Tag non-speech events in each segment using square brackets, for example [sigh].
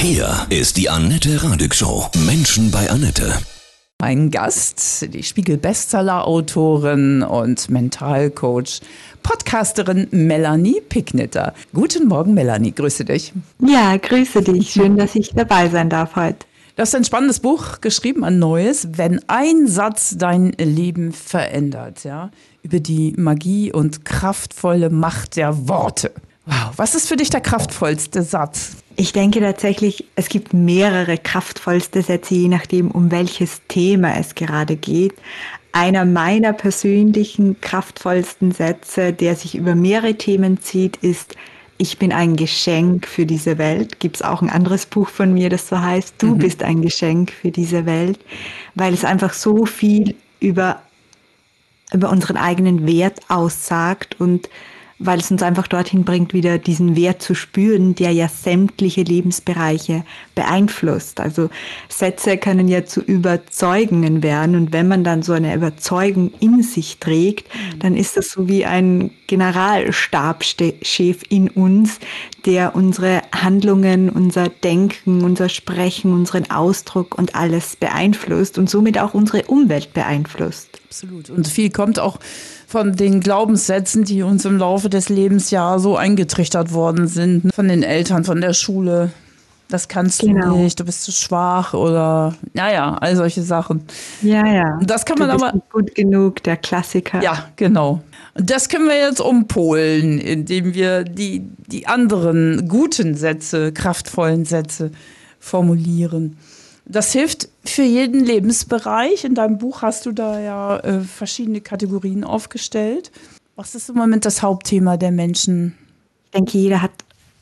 Hier ist die Annette Radig Show. Menschen bei Annette. Mein Gast, die Spiegel-Bestseller-Autorin und Mentalcoach, Podcasterin Melanie Picknitter. Guten Morgen, Melanie. Grüße dich. Ja, grüße dich. Schön, dass ich dabei sein darf heute. Du hast ein spannendes Buch geschrieben, ein neues, wenn ein Satz dein Leben verändert, ja, über die Magie und kraftvolle Macht der Worte. Wow, was ist für dich der kraftvollste Satz? Ich denke tatsächlich, es gibt mehrere kraftvollste Sätze, je nachdem, um welches Thema es gerade geht. Einer meiner persönlichen kraftvollsten Sätze, der sich über mehrere Themen zieht, ist, ich bin ein Geschenk für diese Welt. Gibt es auch ein anderes Buch von mir, das so heißt, du mhm. bist ein Geschenk für diese Welt, weil es einfach so viel über, über unseren eigenen Wert aussagt und weil es uns einfach dorthin bringt, wieder diesen Wert zu spüren, der ja sämtliche Lebensbereiche beeinflusst. Also Sätze können ja zu Überzeugungen werden und wenn man dann so eine Überzeugung in sich trägt, mhm. dann ist das so wie ein Generalstabschef in uns, der unsere Handlungen, unser Denken, unser Sprechen, unseren Ausdruck und alles beeinflusst und somit auch unsere Umwelt beeinflusst. Absolut. Und viel kommt auch von den Glaubenssätzen, die uns im Laufe des Lebens ja so eingetrichtert worden sind, von den Eltern, von der Schule. Das kannst genau. du nicht, du bist zu schwach oder naja, all solche Sachen. Ja, ja. Das kann man aber. Gut genug, der Klassiker. Ja, genau. Das können wir jetzt umpolen, indem wir die, die anderen guten Sätze, kraftvollen Sätze formulieren. Das hilft für jeden Lebensbereich. In deinem Buch hast du da ja äh, verschiedene Kategorien aufgestellt. Was ist im Moment das Hauptthema der Menschen? Ich denke, jeder hat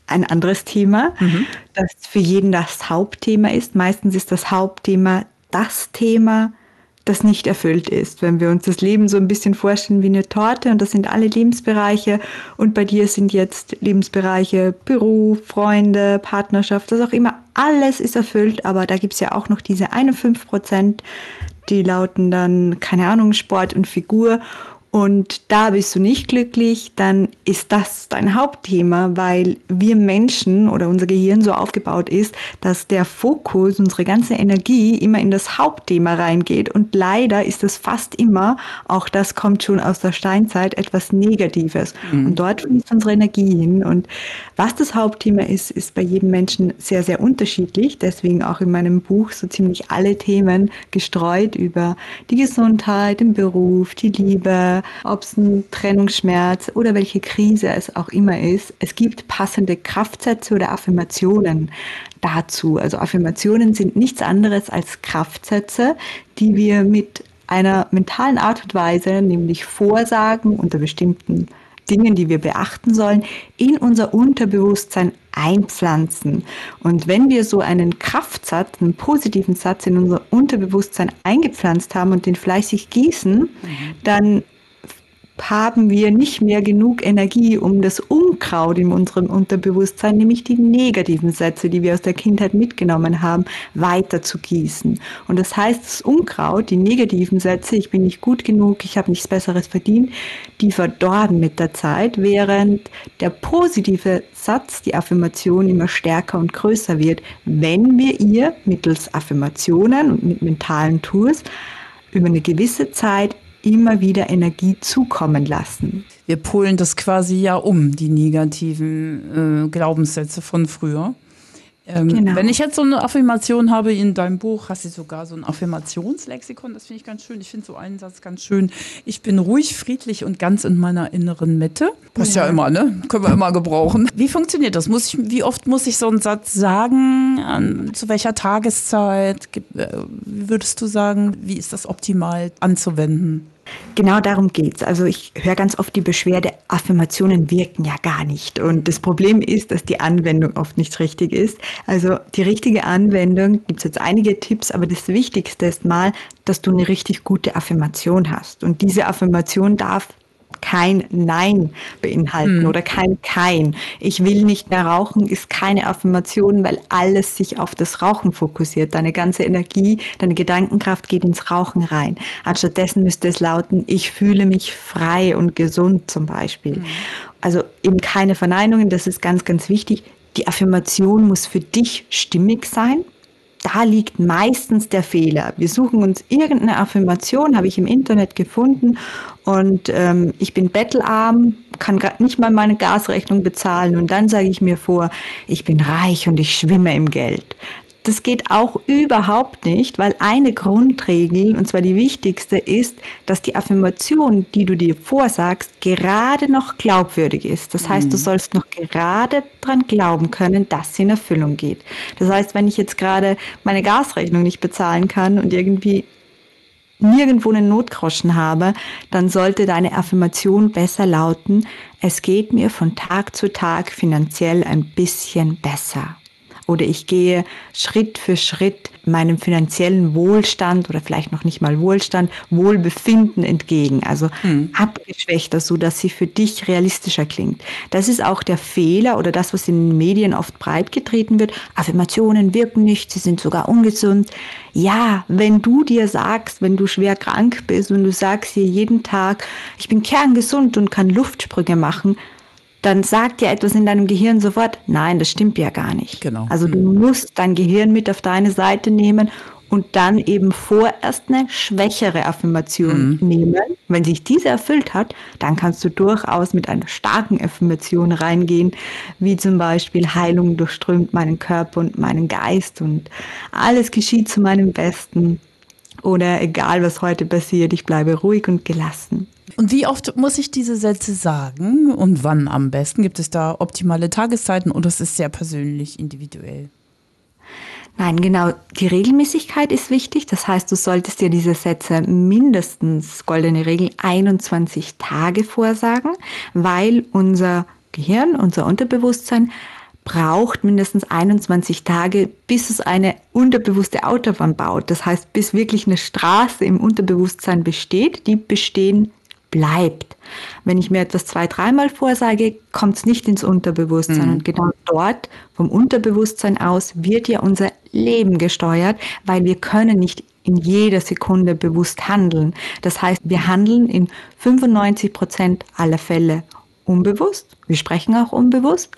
ein anderes Thema, mhm. das für jeden das Hauptthema ist. Meistens ist das Hauptthema das Thema, das nicht erfüllt ist. Wenn wir uns das Leben so ein bisschen vorstellen wie eine Torte und das sind alle Lebensbereiche und bei dir sind jetzt Lebensbereiche Beruf, Freunde, Partnerschaft, was auch immer, alles ist erfüllt, aber da gibt's ja auch noch diese eine fünf Prozent, die lauten dann, keine Ahnung, Sport und Figur und da bist du nicht glücklich, dann ist das dein Hauptthema, weil wir Menschen oder unser Gehirn so aufgebaut ist, dass der Fokus, unsere ganze Energie immer in das Hauptthema reingeht. Und leider ist es fast immer, auch das kommt schon aus der Steinzeit, etwas Negatives. Mhm. Und dort fließt unsere Energie hin. Und was das Hauptthema ist, ist bei jedem Menschen sehr, sehr unterschiedlich. Deswegen auch in meinem Buch so ziemlich alle Themen gestreut über die Gesundheit, den Beruf, die Liebe, ob es ein Trennungsschmerz oder welche Krise es auch immer ist. Es gibt passende Kraftsätze oder Affirmationen dazu. Also Affirmationen sind nichts anderes als Kraftsätze, die wir mit einer mentalen Art und Weise, nämlich Vorsagen unter bestimmten Dingen, die wir beachten sollen, in unser Unterbewusstsein einpflanzen. Und wenn wir so einen Kraftsatz, einen positiven Satz in unser Unterbewusstsein eingepflanzt haben und den fleißig gießen, mhm. dann haben wir nicht mehr genug Energie, um das Unkraut in unserem Unterbewusstsein, nämlich die negativen Sätze, die wir aus der Kindheit mitgenommen haben, weiter zu gießen. Und das heißt, das Unkraut, die negativen Sätze, ich bin nicht gut genug, ich habe nichts Besseres verdient, die verdorben mit der Zeit, während der positive Satz, die Affirmation immer stärker und größer wird, wenn wir ihr mittels Affirmationen und mit mentalen Tools über eine gewisse Zeit immer wieder Energie zukommen lassen. Wir polen das quasi ja um, die negativen äh, Glaubenssätze von früher. Ähm, genau. Wenn ich jetzt so eine Affirmation habe in deinem Buch, hast du sogar so ein Affirmationslexikon, das finde ich ganz schön. Ich finde so einen Satz ganz schön. Ich bin ruhig, friedlich und ganz in meiner inneren Mitte. Passt ja, ja immer, ne? Können wir immer gebrauchen. Wie funktioniert das? Muss ich, wie oft muss ich so einen Satz sagen? An, zu welcher Tageszeit? Äh, wie würdest du sagen, wie ist das optimal anzuwenden? Genau darum geht's. Also ich höre ganz oft die Beschwerde, Affirmationen wirken ja gar nicht. Und das Problem ist, dass die Anwendung oft nicht richtig ist. Also die richtige Anwendung gibt's jetzt einige Tipps, aber das Wichtigste ist mal, dass du eine richtig gute Affirmation hast. Und diese Affirmation darf kein Nein beinhalten hm. oder kein Kein. Ich will nicht mehr rauchen ist keine Affirmation, weil alles sich auf das Rauchen fokussiert. Deine ganze Energie, deine Gedankenkraft geht ins Rauchen rein. Anstattdessen müsste es lauten, ich fühle mich frei und gesund zum Beispiel. Hm. Also eben keine Verneinungen, das ist ganz, ganz wichtig Die Affirmation muss für dich stimmig sein. Da liegt meistens der Fehler. Wir suchen uns irgendeine Affirmation, habe ich im Internet gefunden und ähm, ich bin bettelarm, kann nicht mal meine Gasrechnung bezahlen und dann sage ich mir vor, ich bin reich und ich schwimme im Geld. Das geht auch überhaupt nicht, weil eine Grundregel, und zwar die wichtigste, ist, dass die Affirmation, die du dir vorsagst, gerade noch glaubwürdig ist. Das heißt, du mhm. sollst noch gerade dran glauben können, dass sie in Erfüllung geht. Das heißt, wenn ich jetzt gerade meine Gasrechnung nicht bezahlen kann und irgendwie nirgendwo einen Notgroschen habe, dann sollte deine Affirmation besser lauten, es geht mir von Tag zu Tag finanziell ein bisschen besser oder ich gehe Schritt für Schritt meinem finanziellen Wohlstand oder vielleicht noch nicht mal Wohlstand, Wohlbefinden entgegen. Also hm. abgeschwächter, so dass sie für dich realistischer klingt. Das ist auch der Fehler oder das, was in den Medien oft breitgetreten wird. Affirmationen wirken nicht, sie sind sogar ungesund. Ja, wenn du dir sagst, wenn du schwer krank bist und du sagst dir jeden Tag, ich bin kerngesund und kann Luftsprünge machen, dann sagt ja etwas in deinem Gehirn sofort, nein, das stimmt ja gar nicht. Genau. Also du mhm. musst dein Gehirn mit auf deine Seite nehmen und dann eben vorerst eine schwächere Affirmation mhm. nehmen. Wenn sich diese erfüllt hat, dann kannst du durchaus mit einer starken Affirmation reingehen, wie zum Beispiel Heilung durchströmt meinen Körper und meinen Geist und alles geschieht zu meinem Besten. Oder egal was heute passiert, ich bleibe ruhig und gelassen. Und wie oft muss ich diese Sätze sagen und wann am besten? Gibt es da optimale Tageszeiten oder ist es sehr persönlich, individuell? Nein, genau. Die Regelmäßigkeit ist wichtig. Das heißt, du solltest dir diese Sätze mindestens, goldene Regel, 21 Tage vorsagen, weil unser Gehirn, unser Unterbewusstsein braucht mindestens 21 Tage, bis es eine unterbewusste Autobahn baut. Das heißt, bis wirklich eine Straße im Unterbewusstsein besteht, die bestehen bleibt. Wenn ich mir etwas zwei, dreimal vorsage, kommt es nicht ins Unterbewusstsein. Mhm. Und genau dort, vom Unterbewusstsein aus, wird ja unser Leben gesteuert, weil wir können nicht in jeder Sekunde bewusst handeln. Das heißt, wir handeln in 95 Prozent aller Fälle unbewusst. Wir sprechen auch unbewusst.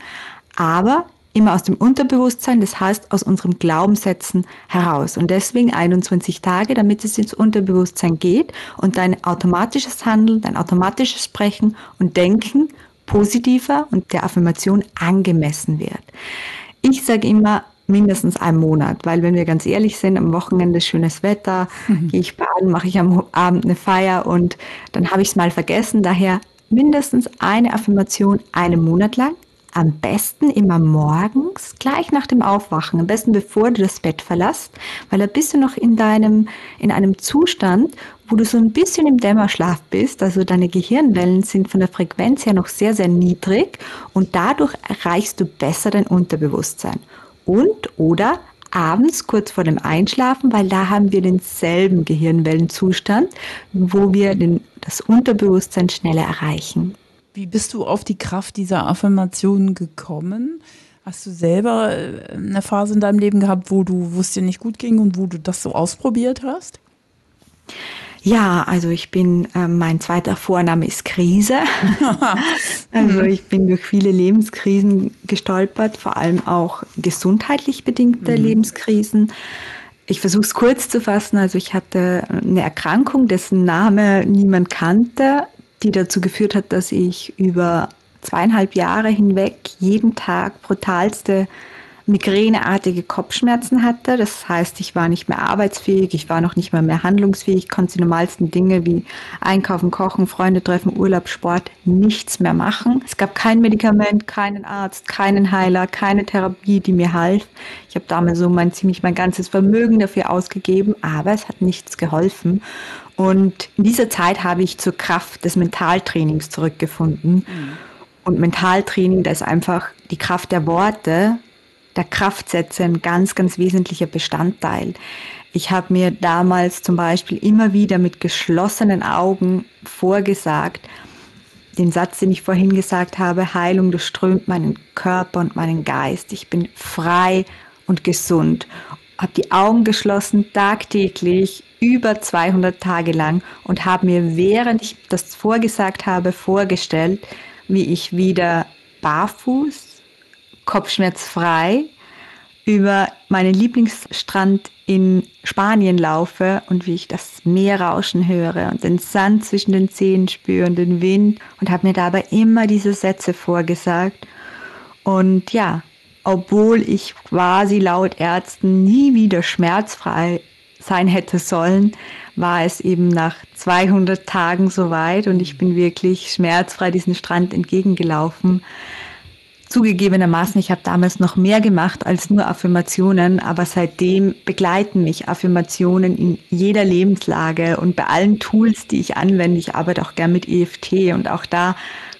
Aber immer aus dem Unterbewusstsein, das heißt aus unseren Glaubenssätzen heraus. Und deswegen 21 Tage, damit es ins Unterbewusstsein geht und dein automatisches Handeln, dein automatisches Sprechen und Denken positiver und der Affirmation angemessen wird. Ich sage immer, mindestens einen Monat, weil wenn wir ganz ehrlich sind, am Wochenende schönes Wetter, mhm. gehe ich baden, mache ich am Abend eine Feier und dann habe ich es mal vergessen. Daher mindestens eine Affirmation einen Monat lang am besten immer morgens, gleich nach dem Aufwachen, am besten bevor du das Bett verlässt, weil da bist du noch in deinem, in einem Zustand, wo du so ein bisschen im Dämmerschlaf bist, also deine Gehirnwellen sind von der Frequenz her noch sehr, sehr niedrig und dadurch erreichst du besser dein Unterbewusstsein. Und oder abends kurz vor dem Einschlafen, weil da haben wir denselben Gehirnwellenzustand, wo wir den, das Unterbewusstsein schneller erreichen. Wie bist du auf die Kraft dieser Affirmationen gekommen? Hast du selber äh, eine Phase in deinem Leben gehabt, wo du, wo es dir nicht gut ging und wo du das so ausprobiert hast? Ja, also ich bin, äh, mein zweiter Vorname ist Krise. [laughs] [laughs] also ich bin durch viele Lebenskrisen gestolpert, vor allem auch gesundheitlich bedingte mhm. Lebenskrisen. Ich versuche es kurz zu fassen. Also ich hatte eine Erkrankung, dessen Name niemand kannte die dazu geführt hat, dass ich über zweieinhalb Jahre hinweg jeden Tag brutalste migräneartige Kopfschmerzen hatte. Das heißt, ich war nicht mehr arbeitsfähig, ich war noch nicht mal mehr handlungsfähig, konnte die normalsten Dinge wie Einkaufen, Kochen, Freunde treffen, Urlaub, Sport nichts mehr machen. Es gab kein Medikament, keinen Arzt, keinen Heiler, keine Therapie, die mir half. Ich habe damals so mein ziemlich mein ganzes Vermögen dafür ausgegeben, aber es hat nichts geholfen. Und in dieser Zeit habe ich zur Kraft des Mentaltrainings zurückgefunden. Mhm. Und Mentaltraining, da ist einfach die Kraft der Worte, der Kraftsätze ein ganz, ganz wesentlicher Bestandteil. Ich habe mir damals zum Beispiel immer wieder mit geschlossenen Augen vorgesagt, den Satz, den ich vorhin gesagt habe, Heilung durchströmt meinen Körper und meinen Geist. Ich bin frei und gesund. Habe die Augen geschlossen, tagtäglich über 200 Tage lang und habe mir, während ich das vorgesagt habe, vorgestellt, wie ich wieder barfuß, kopfschmerzfrei über meinen Lieblingsstrand in Spanien laufe und wie ich das Meer rauschen höre und den Sand zwischen den Zehen spüre und den Wind und habe mir dabei immer diese Sätze vorgesagt. Und ja, obwohl ich quasi laut Ärzten nie wieder schmerzfrei sein hätte sollen, war es eben nach 200 Tagen soweit und ich bin wirklich schmerzfrei diesen Strand entgegengelaufen. Zugegebenermaßen, ich habe damals noch mehr gemacht als nur Affirmationen, aber seitdem begleiten mich Affirmationen in jeder Lebenslage und bei allen Tools, die ich anwende. Ich arbeite auch gern mit EFT und auch da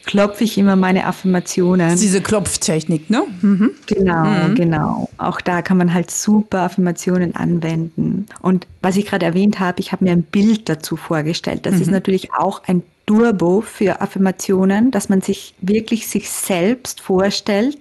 klopfe ich immer meine Affirmationen. diese Klopftechnik, ne? Mhm. Genau, mhm. genau. Auch da kann man halt super Affirmationen anwenden. Und was ich gerade erwähnt habe, ich habe mir ein Bild dazu vorgestellt. Das mhm. ist natürlich auch ein Turbo für Affirmationen, dass man sich wirklich sich selbst vorstellt,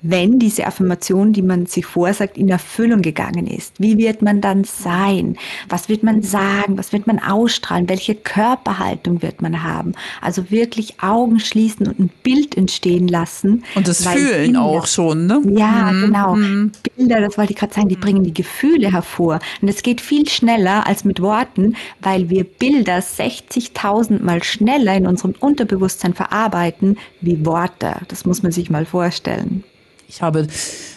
wenn diese Affirmation, die man sich vorsagt, in Erfüllung gegangen ist? Wie wird man dann sein? Was wird man sagen? Was wird man ausstrahlen? Welche Körperhaltung wird man haben? Also wirklich Augen schließen und ein Bild entstehen lassen. Und das Fühlen Bilder, auch schon, ne? Ja, mhm. genau. Mhm. Bilder, das wollte ich gerade sagen, die bringen die Gefühle hervor. Und es geht viel schneller als mit Worten, weil wir Bilder 60.000 Mal schneller in unserem Unterbewusstsein verarbeiten wie Worte. Das muss man sich mal vorstellen. Ich habe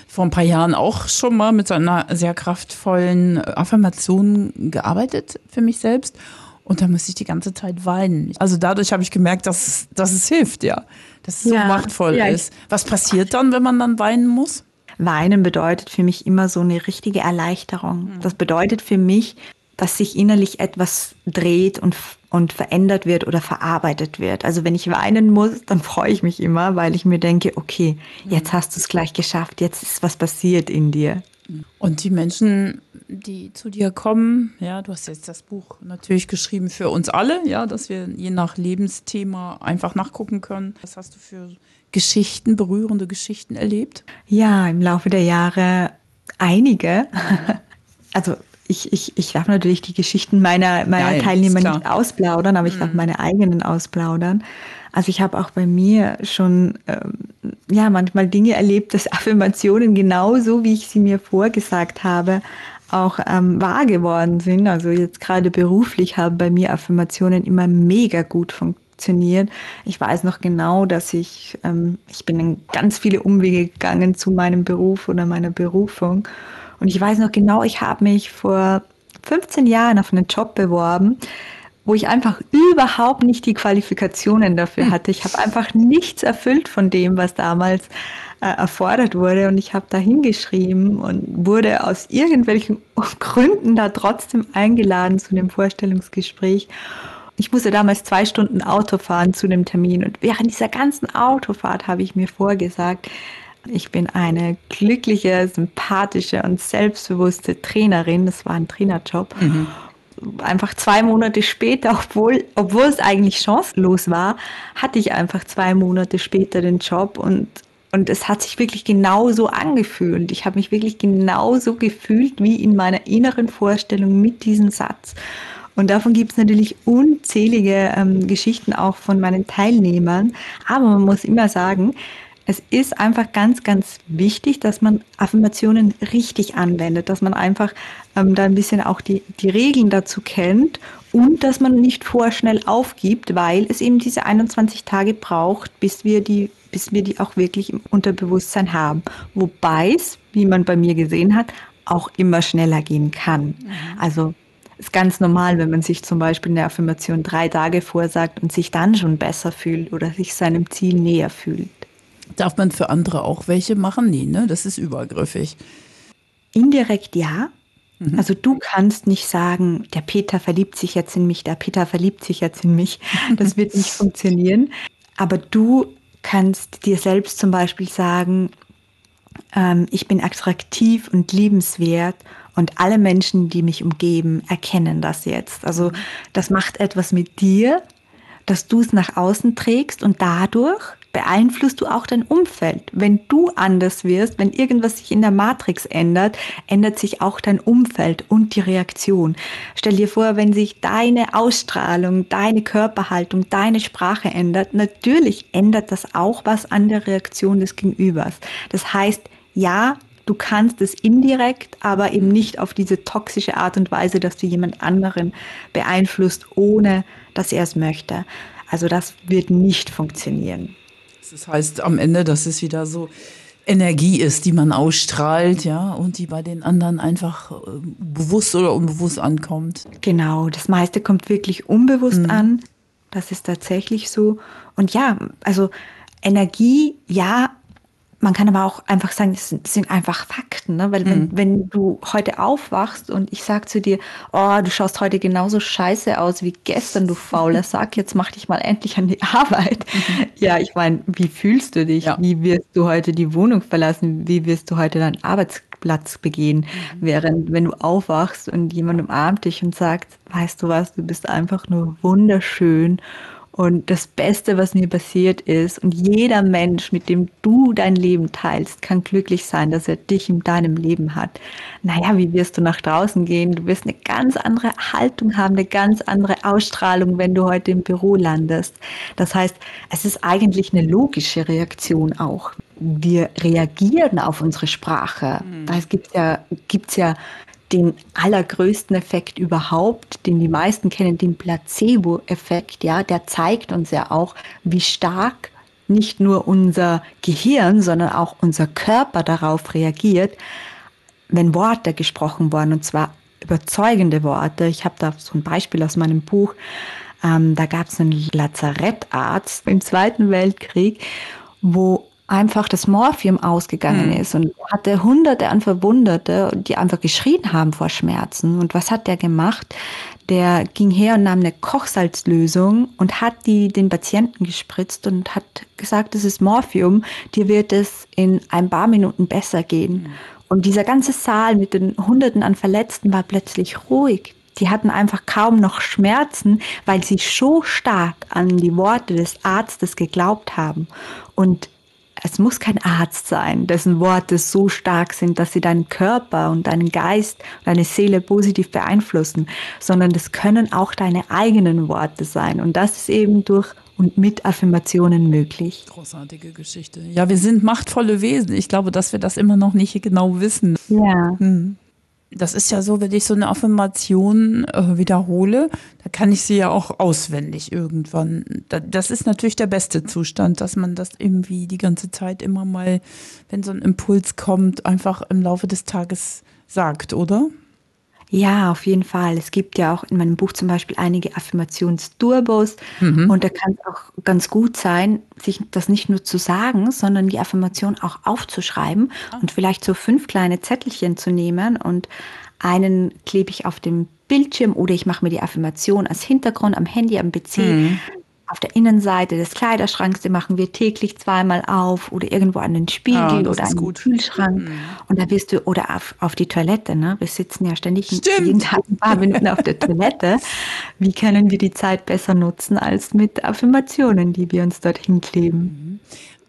vor ein paar Jahren auch schon mal mit so einer sehr kraftvollen Affirmation gearbeitet für mich selbst. Und da musste ich die ganze Zeit weinen. Also dadurch habe ich gemerkt, dass, dass es hilft, ja. Dass es ja, so machtvoll ja, ist. Was passiert dann, wenn man dann weinen muss? Weinen bedeutet für mich immer so eine richtige Erleichterung. Das bedeutet für mich, dass sich innerlich etwas dreht und, und verändert wird oder verarbeitet wird. Also wenn ich weinen muss, dann freue ich mich immer, weil ich mir denke, okay, jetzt hast du es gleich geschafft, jetzt ist was passiert in dir. Und die Menschen, die zu dir kommen, ja, du hast jetzt das Buch natürlich geschrieben für uns alle, ja, dass wir je nach Lebensthema einfach nachgucken können. Was hast du für Geschichten, berührende Geschichten erlebt? Ja, im Laufe der Jahre einige. [laughs] Also ich, ich, ich darf natürlich die Geschichten meiner, meiner ja, Teilnehmer nicht ausplaudern, aber ich darf mhm. meine eigenen ausplaudern. Also ich habe auch bei mir schon ähm, ja manchmal Dinge erlebt, dass [laughs] Affirmationen genauso, wie ich sie mir vorgesagt habe, auch ähm, wahr geworden sind. Also jetzt gerade beruflich haben bei mir Affirmationen immer mega gut funktioniert. Ich weiß noch genau, dass ich, ähm, ich bin in ganz viele Umwege gegangen zu meinem Beruf oder meiner Berufung. Und ich weiß noch genau, ich habe mich vor 15 Jahren auf einen Job beworben, wo ich einfach überhaupt nicht die Qualifikationen dafür hatte. Ich habe einfach nichts erfüllt von dem, was damals äh, erfordert wurde. Und ich habe da hingeschrieben und wurde aus irgendwelchen [laughs] Gründen da trotzdem eingeladen zu dem Vorstellungsgespräch. Ich musste damals zwei Stunden Auto fahren zu dem Termin. Und während dieser ganzen Autofahrt habe ich mir vorgesagt, ich bin eine glückliche, sympathische und selbstbewusste Trainerin. Das war ein Trainerjob. Mhm. Einfach zwei Monate später, obwohl, obwohl es eigentlich chancenlos war, hatte ich einfach zwei Monate später den Job und und es hat sich wirklich genauso angefühlt. Ich habe mich wirklich genauso gefühlt wie in meiner inneren Vorstellung mit diesem Satz. Und davon gibt es natürlich unzählige ähm, Geschichten auch von meinen Teilnehmern. Aber man muss immer sagen, es ist einfach ganz, ganz wichtig, dass man Affirmationen richtig anwendet, dass man einfach ähm, da ein bisschen auch die, die Regeln dazu kennt und dass man nicht vorschnell aufgibt, weil es eben diese 21 Tage braucht, bis wir die, bis wir die auch wirklich im Unterbewusstsein haben. Wobei es, wie man bei mir gesehen hat, auch immer schneller gehen kann. Mhm. Also ist ganz normal, wenn man sich zum Beispiel eine Affirmation drei Tage vorsagt und sich dann schon besser fühlt oder sich seinem Ziel näher fühlt. Darf man für andere auch welche machen? Nee, ne? Das ist übergriffig. Indirekt ja. Mhm. Also du kannst nicht sagen, der Peter verliebt sich jetzt in mich, der Peter verliebt sich jetzt in mich. Das wird nicht [laughs] funktionieren. Aber du kannst dir selbst zum Beispiel sagen, ähm, ich bin attraktiv und liebenswert und alle Menschen, die mich umgeben, erkennen das jetzt. Also das macht etwas mit dir dass du es nach außen trägst und dadurch beeinflusst du auch dein Umfeld. Wenn du anders wirst, wenn irgendwas sich in der Matrix ändert, ändert sich auch dein Umfeld und die Reaktion. Stell dir vor, wenn sich deine Ausstrahlung, deine Körperhaltung, deine Sprache ändert, natürlich ändert das auch was an der Reaktion des Gegenübers. Das heißt, ja, du kannst es indirekt, aber eben nicht auf diese toxische Art und Weise, dass du jemand anderen beeinflusst, ohne dass er es möchte. Also das wird nicht funktionieren. Das heißt am Ende, dass es wieder so Energie ist, die man ausstrahlt, ja, und die bei den anderen einfach äh, bewusst oder unbewusst ankommt. Genau, das meiste kommt wirklich unbewusst mhm. an. Das ist tatsächlich so. Und ja, also Energie, ja, man kann aber auch einfach sagen, das sind, das sind einfach Fakten, ne? weil mhm. wenn, wenn du heute aufwachst und ich sag zu dir, oh, du schaust heute genauso scheiße aus wie gestern, du Fauler, [laughs] sag jetzt mach dich mal endlich an die Arbeit. Mhm. [laughs] Ja, ich meine, wie fühlst du dich? Ja. Wie wirst du heute die Wohnung verlassen? Wie wirst du heute deinen Arbeitsplatz begehen? Mhm. Während, wenn du aufwachst und jemand umarmt dich und sagt, weißt du was, du bist einfach nur wunderschön und das Beste, was mir passiert ist, und jeder Mensch, mit dem du dein Leben teilst, kann glücklich sein, dass er dich in deinem Leben hat. Naja, wie wirst du nach draußen gehen? Du wirst eine ganz andere Haltung haben, eine ganz andere Ausstrahlung, wenn du heute im Büro landest. Das heißt, es ist eigentlich eine logische Reaktion auch. Wir reagieren auf unsere Sprache. Mhm. Da gibt es ja, gibt's ja den allergrößten Effekt überhaupt, den die meisten kennen, den Placebo-Effekt, ja, der zeigt uns ja auch, wie stark nicht nur unser Gehirn, sondern auch unser Körper darauf reagiert, wenn Worte gesprochen wurden, und zwar überzeugende Worte. Ich habe da so ein Beispiel aus meinem Buch. Ähm, da gab es einen Lazarettarzt im Zweiten Weltkrieg, wo einfach das Morphium ausgegangen mhm. ist und hatte hunderte an Verwundete, die einfach geschrien haben vor Schmerzen. Und was hat der gemacht? Der ging her und nahm eine Kochsalzlösung und hat die den Patienten gespritzt und hat gesagt, das ist Morphium, dir wird es in ein paar Minuten besser gehen. Mhm. Und dieser ganze Saal mit den Hunderten an Verletzten war plötzlich ruhig. Die hatten einfach kaum noch Schmerzen, weil sie so stark an die Worte des Arztes geglaubt haben. Und es muss kein Arzt sein, dessen Worte so stark sind, dass sie deinen Körper und deinen Geist, deine Seele positiv beeinflussen, sondern das können auch deine eigenen Worte sein. Und das ist eben durch und mit Affirmationen möglich. Großartige Geschichte. Ja, wir sind machtvolle Wesen. Ich glaube, dass wir das immer noch nicht genau wissen. Ja. Hm das ist ja so, wenn ich so eine Affirmation äh, wiederhole, da kann ich sie ja auch auswendig irgendwann. Da, das ist natürlich der beste Zustand, dass man das irgendwie die ganze Zeit immer mal, wenn so ein Impuls kommt, einfach im Laufe des Tages sagt, oder? Ja, auf jeden Fall. Es gibt ja auch in meinem Buch zum Beispiel einige Affirmationsturbos mhm. und da kann es auch ganz gut sein, sich das nicht nur zu sagen, sondern die Affirmation auch aufzuschreiben ah. und vielleicht so fünf kleine Zettelchen zu nehmen und einen klebe ich auf dem Bildschirm oder ich mache mir die Affirmation als Hintergrund am Handy, am PC. Mhm auf der Innenseite des Kleiderschranks, den machen wir täglich zweimal auf oder irgendwo an den Spiegel oh, oder an den Kühlschrank. Mhm. Und da wirst du, oder auf, auf die Toilette, ne? Wir sitzen ja ständig Stimmt. jeden Tag ein paar Minuten auf der Toilette. Wie können wir die Zeit besser nutzen als mit Affirmationen, die wir uns dorthin kleben? Mhm.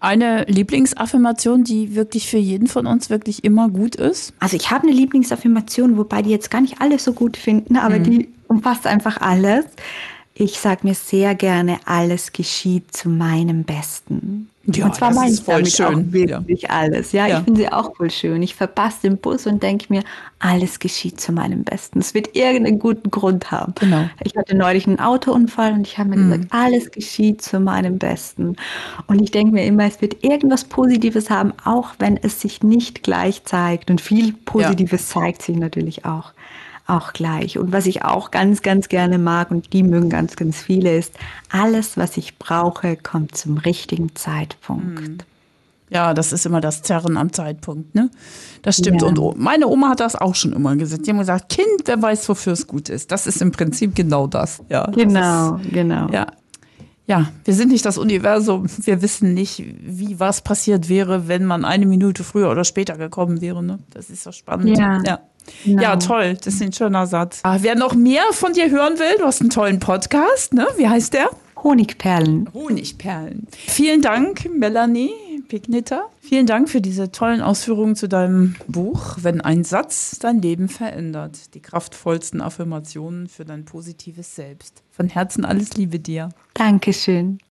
Eine Lieblingsaffirmation, die wirklich für jeden von uns wirklich immer gut ist? Also ich habe eine Lieblingsaffirmation, wobei die jetzt gar nicht alle so gut finden, aber mhm. die umfasst einfach alles. Ich sage mir sehr gerne, alles geschieht zu meinem Besten. Ja, und zwar meine ich damit schön. auch wirklich ja. alles. Ja, ja, ich finde sie auch voll schön. Ich verpasse den Bus und denke mir, alles geschieht zu meinem Besten. Es wird irgendeinen guten Grund haben. Genau. Ich hatte neulich einen Autounfall und ich habe mir mhm. gesagt, alles geschieht zu meinem Besten. Und ich denke mir immer, es wird irgendwas Positives haben, auch wenn es sich nicht gleich zeigt. Und viel Positives zeigt sich natürlich auch auch gleich. Und was ich auch ganz, ganz gerne mag, und die mögen ganz, ganz viele, ist, alles, was ich brauche, kommt zum richtigen Zeitpunkt. Mhm. Ja, das ist immer das Zerren am Zeitpunkt, ne? Das stimmt. Ja. Und meine Oma hat das auch schon immer gesagt. Die haben gesagt, Kind, wer weiß, wofür es gut ist. Das ist im Prinzip genau das. Ja, genau, das ist, genau. Ja. Ja, wir sind nicht das Universum. Wir wissen nicht, wie was passiert wäre, wenn man eine Minute früher oder später gekommen wäre. Ne? Das ist so spannend. Ja. ja. Genau. Ja, toll. Das ist ein schöner Satz. Ah, wer noch mehr von dir hören will, du hast einen tollen Podcast, ne? Wie heißt der? Honigperlen. Honigperlen. Vielen Dank, Melanie Pignitter. Vielen Dank für diese tollen Ausführungen zu deinem Buch, Wenn ein Satz dein Leben verändert. Die kraftvollsten Affirmationen für dein positives Selbst. Von Herzen alles Liebe dir. Dankeschön.